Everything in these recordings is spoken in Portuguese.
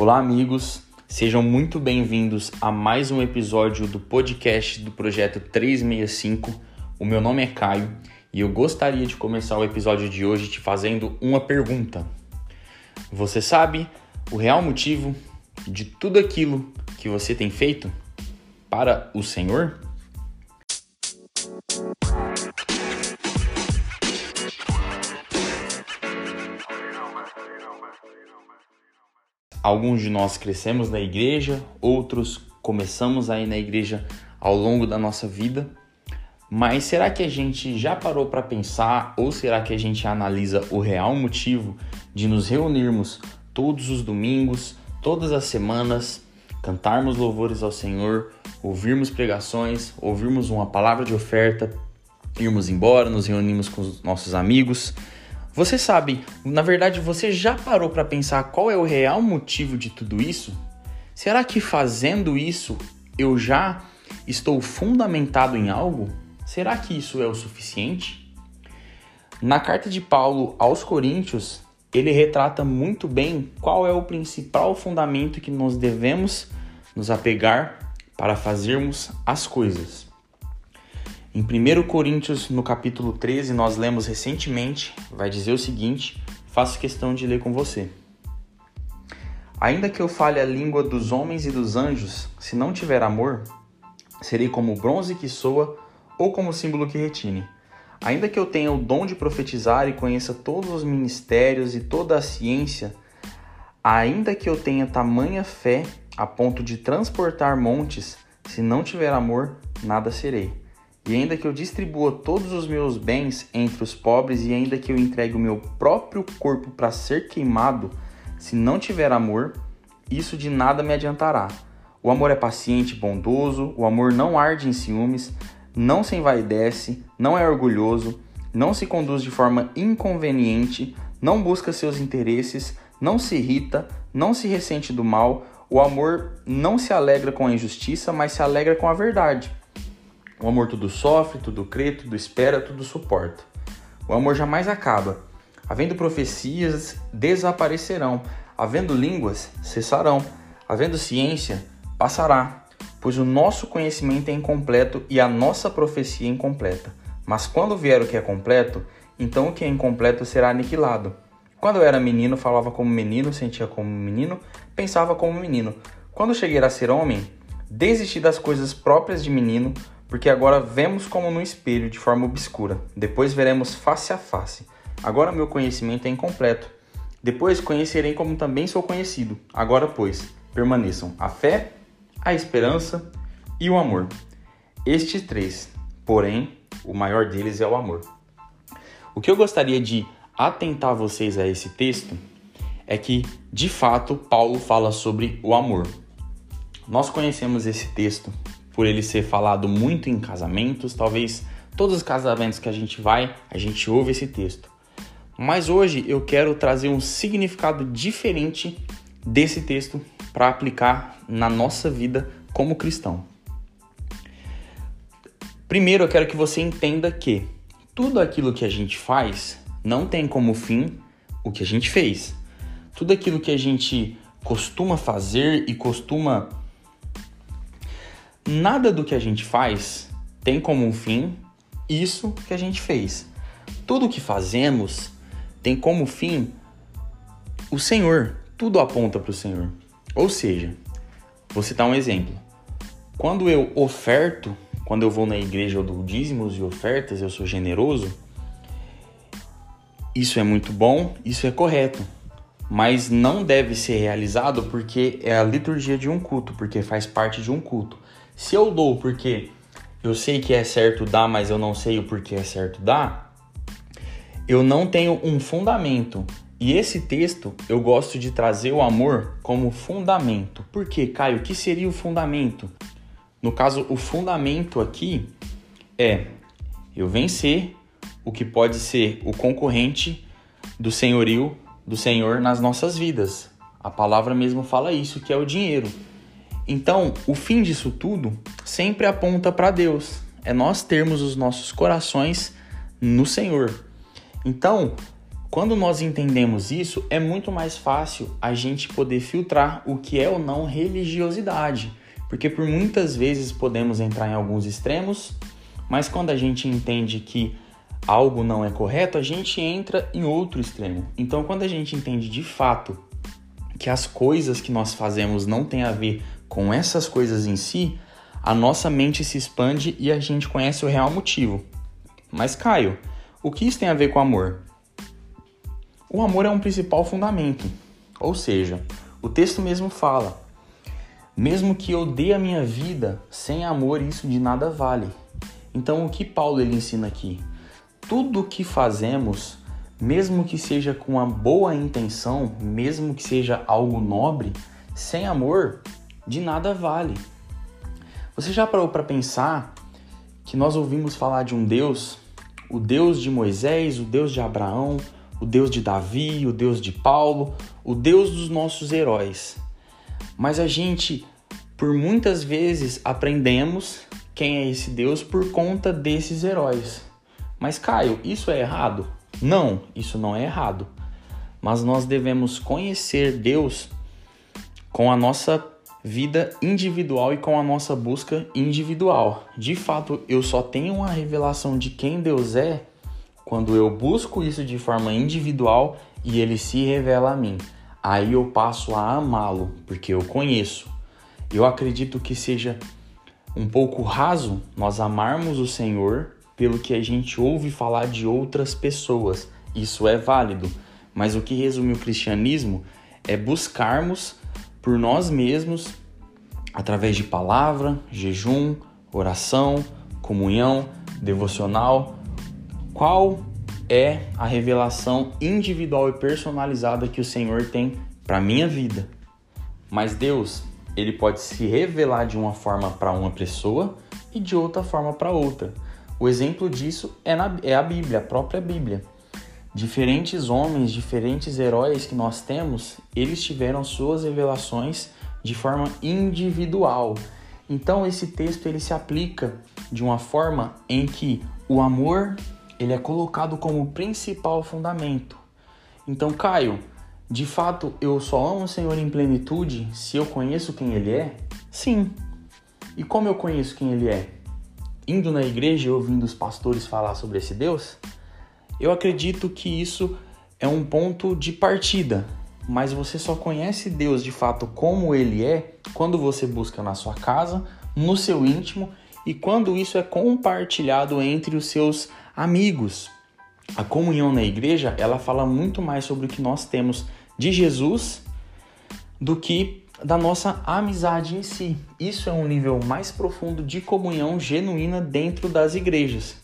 Olá, amigos. Sejam muito bem-vindos a mais um episódio do podcast do projeto 365. O meu nome é Caio e eu gostaria de começar o episódio de hoje te fazendo uma pergunta. Você sabe o real motivo de tudo aquilo que você tem feito para o Senhor? Alguns de nós crescemos na igreja, outros começamos a ir na igreja ao longo da nossa vida. Mas será que a gente já parou para pensar ou será que a gente analisa o real motivo de nos reunirmos todos os domingos, todas as semanas, cantarmos louvores ao Senhor, ouvirmos pregações, ouvirmos uma palavra de oferta, irmos embora, nos reunimos com os nossos amigos? Você sabe, na verdade, você já parou para pensar qual é o real motivo de tudo isso? Será que fazendo isso eu já estou fundamentado em algo? Será que isso é o suficiente? Na carta de Paulo aos Coríntios, ele retrata muito bem qual é o principal fundamento que nós devemos nos apegar para fazermos as coisas. Em 1 Coríntios, no capítulo 13, nós lemos recentemente, vai dizer o seguinte: faço questão de ler com você. Ainda que eu fale a língua dos homens e dos anjos, se não tiver amor, serei como bronze que soa ou como símbolo que retine. Ainda que eu tenha o dom de profetizar e conheça todos os ministérios e toda a ciência, ainda que eu tenha tamanha fé a ponto de transportar montes, se não tiver amor, nada serei. E ainda que eu distribua todos os meus bens entre os pobres, e ainda que eu entregue o meu próprio corpo para ser queimado, se não tiver amor, isso de nada me adiantará. O amor é paciente, bondoso, o amor não arde em ciúmes, não se envaidece, não é orgulhoso, não se conduz de forma inconveniente, não busca seus interesses, não se irrita, não se ressente do mal. O amor não se alegra com a injustiça, mas se alegra com a verdade. O amor tudo sofre, tudo crê, tudo espera, tudo suporta. O amor jamais acaba. Havendo profecias, desaparecerão. Havendo línguas, cessarão. Havendo ciência, passará. Pois o nosso conhecimento é incompleto e a nossa profecia é incompleta. Mas quando vier o que é completo, então o que é incompleto será aniquilado. Quando eu era menino, falava como menino, sentia como menino, pensava como menino. Quando cheguei a ser homem, desisti das coisas próprias de menino, porque agora vemos como no espelho de forma obscura, depois veremos face a face. Agora meu conhecimento é incompleto. Depois conhecerei como também sou conhecido. Agora, pois, permaneçam a fé, a esperança e o amor. Estes três, porém, o maior deles é o amor. O que eu gostaria de atentar vocês a esse texto é que, de fato, Paulo fala sobre o amor. Nós conhecemos esse texto por ele ser falado muito em casamentos, talvez todos os casamentos que a gente vai, a gente ouve esse texto. Mas hoje eu quero trazer um significado diferente desse texto para aplicar na nossa vida como cristão. Primeiro eu quero que você entenda que tudo aquilo que a gente faz não tem como fim o que a gente fez. Tudo aquilo que a gente costuma fazer e costuma Nada do que a gente faz tem como um fim isso que a gente fez. Tudo que fazemos tem como fim o Senhor. Tudo aponta para o Senhor. Ou seja, vou citar um exemplo. Quando eu oferto, quando eu vou na igreja eu dou dízimos e ofertas, eu sou generoso, isso é muito bom, isso é correto. Mas não deve ser realizado porque é a liturgia de um culto, porque faz parte de um culto. Se eu dou porque eu sei que é certo dar, mas eu não sei o porquê é certo dar, eu não tenho um fundamento. E esse texto eu gosto de trazer o amor como fundamento. Por quê, Caio? O que seria o fundamento? No caso, o fundamento aqui é eu vencer o que pode ser o concorrente do senhorio do Senhor nas nossas vidas. A palavra mesmo fala isso, que é o dinheiro. Então, o fim disso tudo sempre aponta para Deus. É nós termos os nossos corações no Senhor. Então, Quando nós entendemos isso, é muito mais fácil a gente poder filtrar o que é ou não religiosidade. Porque por muitas vezes podemos entrar em alguns extremos, mas quando a gente entende que algo não é correto, a gente entra em outro extremo. Então, quando a gente entende de fato que as coisas que nós fazemos não têm a ver com essas coisas em si, a nossa mente se expande e a gente conhece o real motivo. Mas, Caio, o que isso tem a ver com amor? O amor é um principal fundamento. Ou seja, o texto mesmo fala: mesmo que eu dê a minha vida, sem amor isso de nada vale. Então o que Paulo ele ensina aqui? Tudo o que fazemos, mesmo que seja com uma boa intenção, mesmo que seja algo nobre, sem amor, de nada vale. Você já parou para pensar que nós ouvimos falar de um Deus, o Deus de Moisés, o Deus de Abraão, o Deus de Davi, o Deus de Paulo, o Deus dos nossos heróis. Mas a gente por muitas vezes aprendemos quem é esse Deus por conta desses heróis. Mas Caio, isso é errado? Não, isso não é errado. Mas nós devemos conhecer Deus com a nossa vida individual e com a nossa busca individual. De fato, eu só tenho uma revelação de quem Deus é quando eu busco isso de forma individual e ele se revela a mim. Aí eu passo a amá-lo, porque eu conheço. Eu acredito que seja um pouco raso nós amarmos o Senhor pelo que a gente ouve falar de outras pessoas. Isso é válido, mas o que resume o cristianismo é buscarmos por nós mesmos, através de palavra, jejum, oração, comunhão, devocional, qual é a revelação individual e personalizada que o Senhor tem para minha vida. Mas Deus, ele pode se revelar de uma forma para uma pessoa e de outra forma para outra. O exemplo disso é, na, é a Bíblia, a própria Bíblia. Diferentes homens, diferentes heróis que nós temos, eles tiveram suas revelações de forma individual. Então esse texto ele se aplica de uma forma em que o amor ele é colocado como principal fundamento. Então, Caio, de fato, eu só amo o Senhor em plenitude se eu conheço quem Ele é? Sim. E como eu conheço quem Ele é? Indo na igreja e ouvindo os pastores falar sobre esse Deus? Eu acredito que isso é um ponto de partida, mas você só conhece Deus de fato como Ele é quando você busca na sua casa, no seu íntimo e quando isso é compartilhado entre os seus amigos. A comunhão na igreja, ela fala muito mais sobre o que nós temos de Jesus do que da nossa amizade em si. Isso é um nível mais profundo de comunhão genuína dentro das igrejas.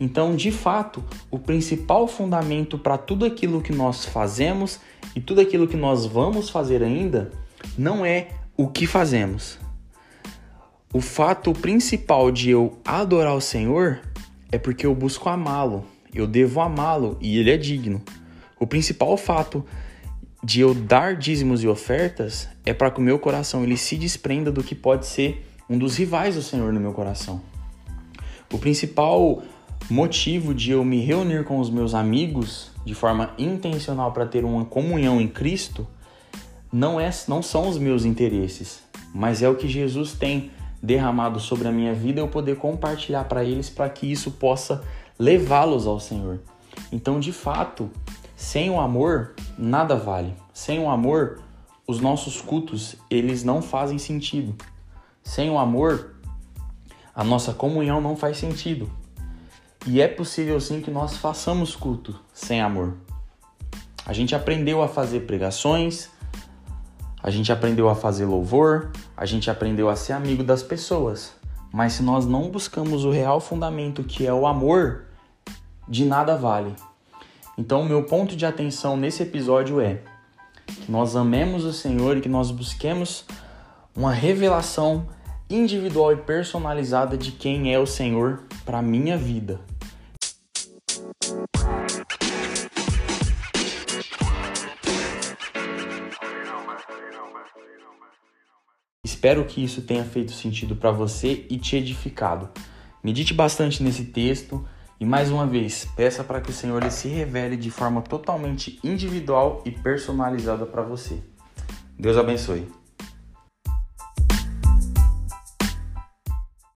Então, de fato, o principal fundamento para tudo aquilo que nós fazemos e tudo aquilo que nós vamos fazer ainda não é o que fazemos. O fato principal de eu adorar o Senhor é porque eu busco amá-lo. Eu devo amá-lo e ele é digno. O principal fato de eu dar dízimos e ofertas é para que o meu coração ele se desprenda do que pode ser um dos rivais do Senhor no meu coração. O principal motivo de eu me reunir com os meus amigos de forma intencional para ter uma comunhão em Cristo não é não são os meus interesses, mas é o que Jesus tem derramado sobre a minha vida eu poder compartilhar para eles para que isso possa levá-los ao Senhor. Então, de fato, sem o amor, nada vale. Sem o amor, os nossos cultos, eles não fazem sentido. Sem o amor, a nossa comunhão não faz sentido. E é possível sim que nós façamos culto sem amor. A gente aprendeu a fazer pregações, a gente aprendeu a fazer louvor, a gente aprendeu a ser amigo das pessoas. Mas se nós não buscamos o real fundamento que é o amor, de nada vale. Então, meu ponto de atenção nesse episódio é que nós amemos o Senhor e que nós busquemos uma revelação individual e personalizada de quem é o Senhor para minha vida. Espero que isso tenha feito sentido para você e te edificado. Medite bastante nesse texto E mais uma vez, peça para que o Senhor se revele de forma totalmente individual e personalizada para você. Deus abençoe.